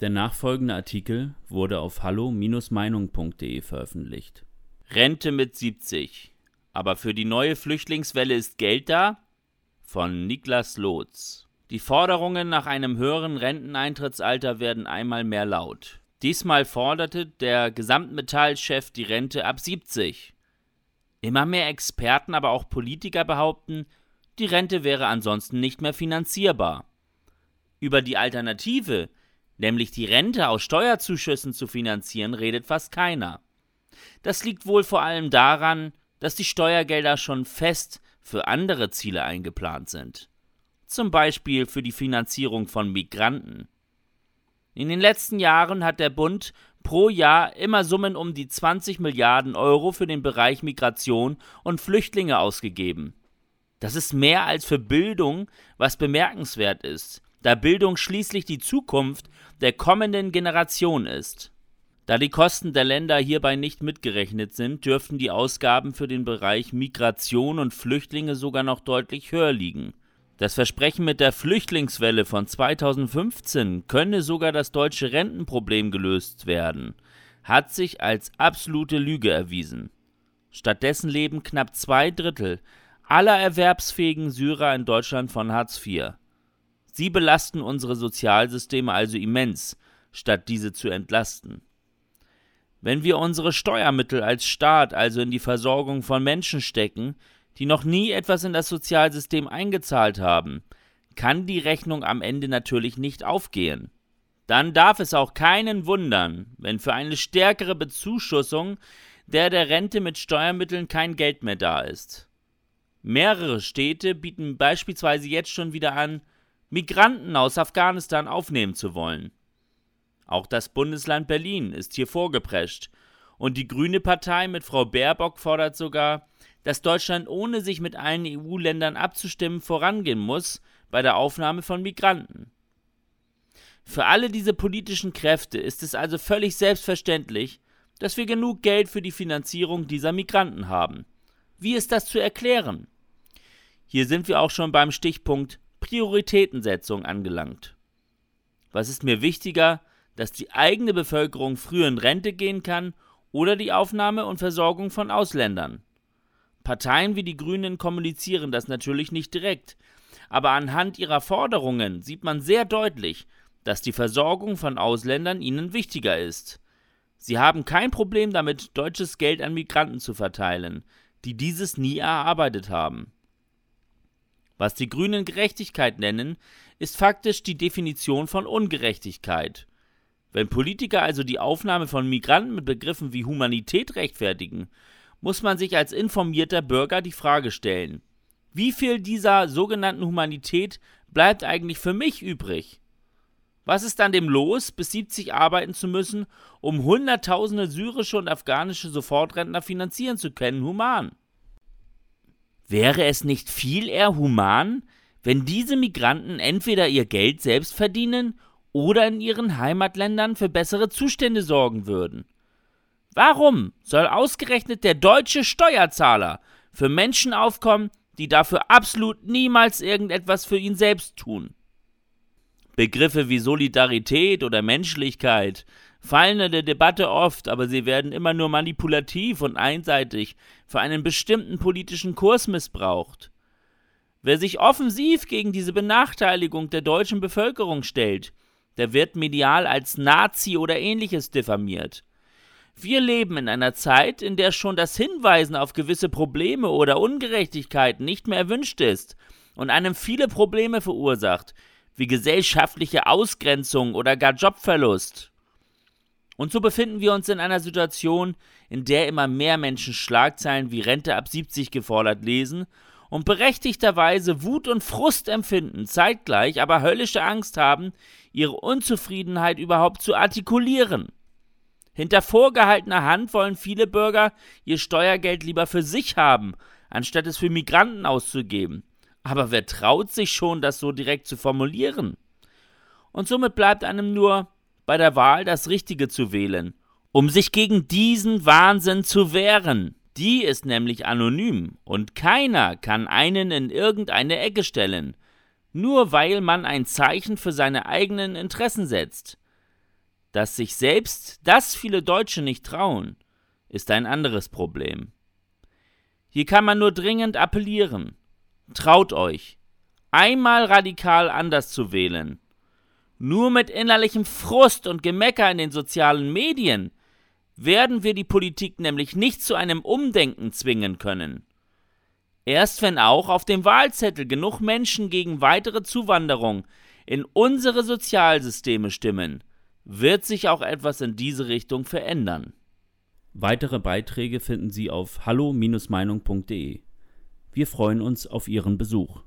Der nachfolgende Artikel wurde auf hallo-meinung.de veröffentlicht. Rente mit 70. Aber für die neue Flüchtlingswelle ist Geld da? Von Niklas Lotz. Die Forderungen nach einem höheren Renteneintrittsalter werden einmal mehr laut. Diesmal forderte der Gesamtmetallchef die Rente ab 70. Immer mehr Experten, aber auch Politiker behaupten, die Rente wäre ansonsten nicht mehr finanzierbar. Über die Alternative, nämlich die Rente aus Steuerzuschüssen zu finanzieren, redet fast keiner. Das liegt wohl vor allem daran, dass die Steuergelder schon fest für andere Ziele eingeplant sind. Zum Beispiel für die Finanzierung von Migranten. In den letzten Jahren hat der Bund pro Jahr immer Summen um die 20 Milliarden Euro für den Bereich Migration und Flüchtlinge ausgegeben. Das ist mehr als für Bildung, was bemerkenswert ist, da Bildung schließlich die Zukunft der kommenden Generation ist. Da die Kosten der Länder hierbei nicht mitgerechnet sind, dürften die Ausgaben für den Bereich Migration und Flüchtlinge sogar noch deutlich höher liegen. Das Versprechen mit der Flüchtlingswelle von 2015 könne sogar das deutsche Rentenproblem gelöst werden, hat sich als absolute Lüge erwiesen. Stattdessen leben knapp zwei Drittel aller erwerbsfähigen Syrer in Deutschland von Hartz IV. Sie belasten unsere Sozialsysteme also immens, statt diese zu entlasten. Wenn wir unsere Steuermittel als Staat also in die Versorgung von Menschen stecken, die noch nie etwas in das Sozialsystem eingezahlt haben, kann die Rechnung am Ende natürlich nicht aufgehen. Dann darf es auch keinen wundern, wenn für eine stärkere Bezuschussung der der Rente mit Steuermitteln kein Geld mehr da ist. Mehrere Städte bieten beispielsweise jetzt schon wieder an, Migranten aus Afghanistan aufnehmen zu wollen. Auch das Bundesland Berlin ist hier vorgeprescht, und die Grüne Partei mit Frau Baerbock fordert sogar, dass Deutschland ohne sich mit allen EU-Ländern abzustimmen vorangehen muss bei der Aufnahme von Migranten. Für alle diese politischen Kräfte ist es also völlig selbstverständlich, dass wir genug Geld für die Finanzierung dieser Migranten haben. Wie ist das zu erklären? Hier sind wir auch schon beim Stichpunkt Prioritätensetzung angelangt. Was ist mir wichtiger, dass die eigene Bevölkerung früher in Rente gehen kann oder die Aufnahme und Versorgung von Ausländern? Parteien wie die Grünen kommunizieren das natürlich nicht direkt, aber anhand ihrer Forderungen sieht man sehr deutlich, dass die Versorgung von Ausländern ihnen wichtiger ist. Sie haben kein Problem damit, deutsches Geld an Migranten zu verteilen, die dieses nie erarbeitet haben. Was die Grünen Gerechtigkeit nennen, ist faktisch die Definition von Ungerechtigkeit. Wenn Politiker also die Aufnahme von Migranten mit Begriffen wie Humanität rechtfertigen, muss man sich als informierter Bürger die Frage stellen, wie viel dieser sogenannten Humanität bleibt eigentlich für mich übrig? Was ist dann dem los, bis 70 arbeiten zu müssen, um Hunderttausende syrische und afghanische Sofortrentner finanzieren zu können, human? Wäre es nicht viel eher human, wenn diese Migranten entweder ihr Geld selbst verdienen oder in ihren Heimatländern für bessere Zustände sorgen würden? Warum soll ausgerechnet der deutsche Steuerzahler für Menschen aufkommen, die dafür absolut niemals irgendetwas für ihn selbst tun? Begriffe wie Solidarität oder Menschlichkeit fallen in der Debatte oft, aber sie werden immer nur manipulativ und einseitig für einen bestimmten politischen Kurs missbraucht. Wer sich offensiv gegen diese Benachteiligung der deutschen Bevölkerung stellt, der wird medial als Nazi oder ähnliches diffamiert. Wir leben in einer Zeit, in der schon das Hinweisen auf gewisse Probleme oder Ungerechtigkeiten nicht mehr erwünscht ist und einem viele Probleme verursacht, wie gesellschaftliche Ausgrenzung oder gar Jobverlust. Und so befinden wir uns in einer Situation, in der immer mehr Menschen Schlagzeilen wie Rente ab 70 gefordert lesen und berechtigterweise Wut und Frust empfinden, zeitgleich aber höllische Angst haben, ihre Unzufriedenheit überhaupt zu artikulieren. Hinter vorgehaltener Hand wollen viele Bürger ihr Steuergeld lieber für sich haben, anstatt es für Migranten auszugeben. Aber wer traut sich schon, das so direkt zu formulieren? Und somit bleibt einem nur bei der Wahl das Richtige zu wählen, um sich gegen diesen Wahnsinn zu wehren. Die ist nämlich anonym und keiner kann einen in irgendeine Ecke stellen, nur weil man ein Zeichen für seine eigenen Interessen setzt. Dass sich selbst das viele Deutsche nicht trauen, ist ein anderes Problem. Hier kann man nur dringend appellieren. Traut euch, einmal radikal anders zu wählen. Nur mit innerlichem Frust und Gemecker in den sozialen Medien werden wir die Politik nämlich nicht zu einem Umdenken zwingen können. Erst wenn auch auf dem Wahlzettel genug Menschen gegen weitere Zuwanderung in unsere Sozialsysteme stimmen, wird sich auch etwas in diese Richtung verändern. Weitere Beiträge finden Sie auf hallo-meinung.de. Wir freuen uns auf Ihren Besuch.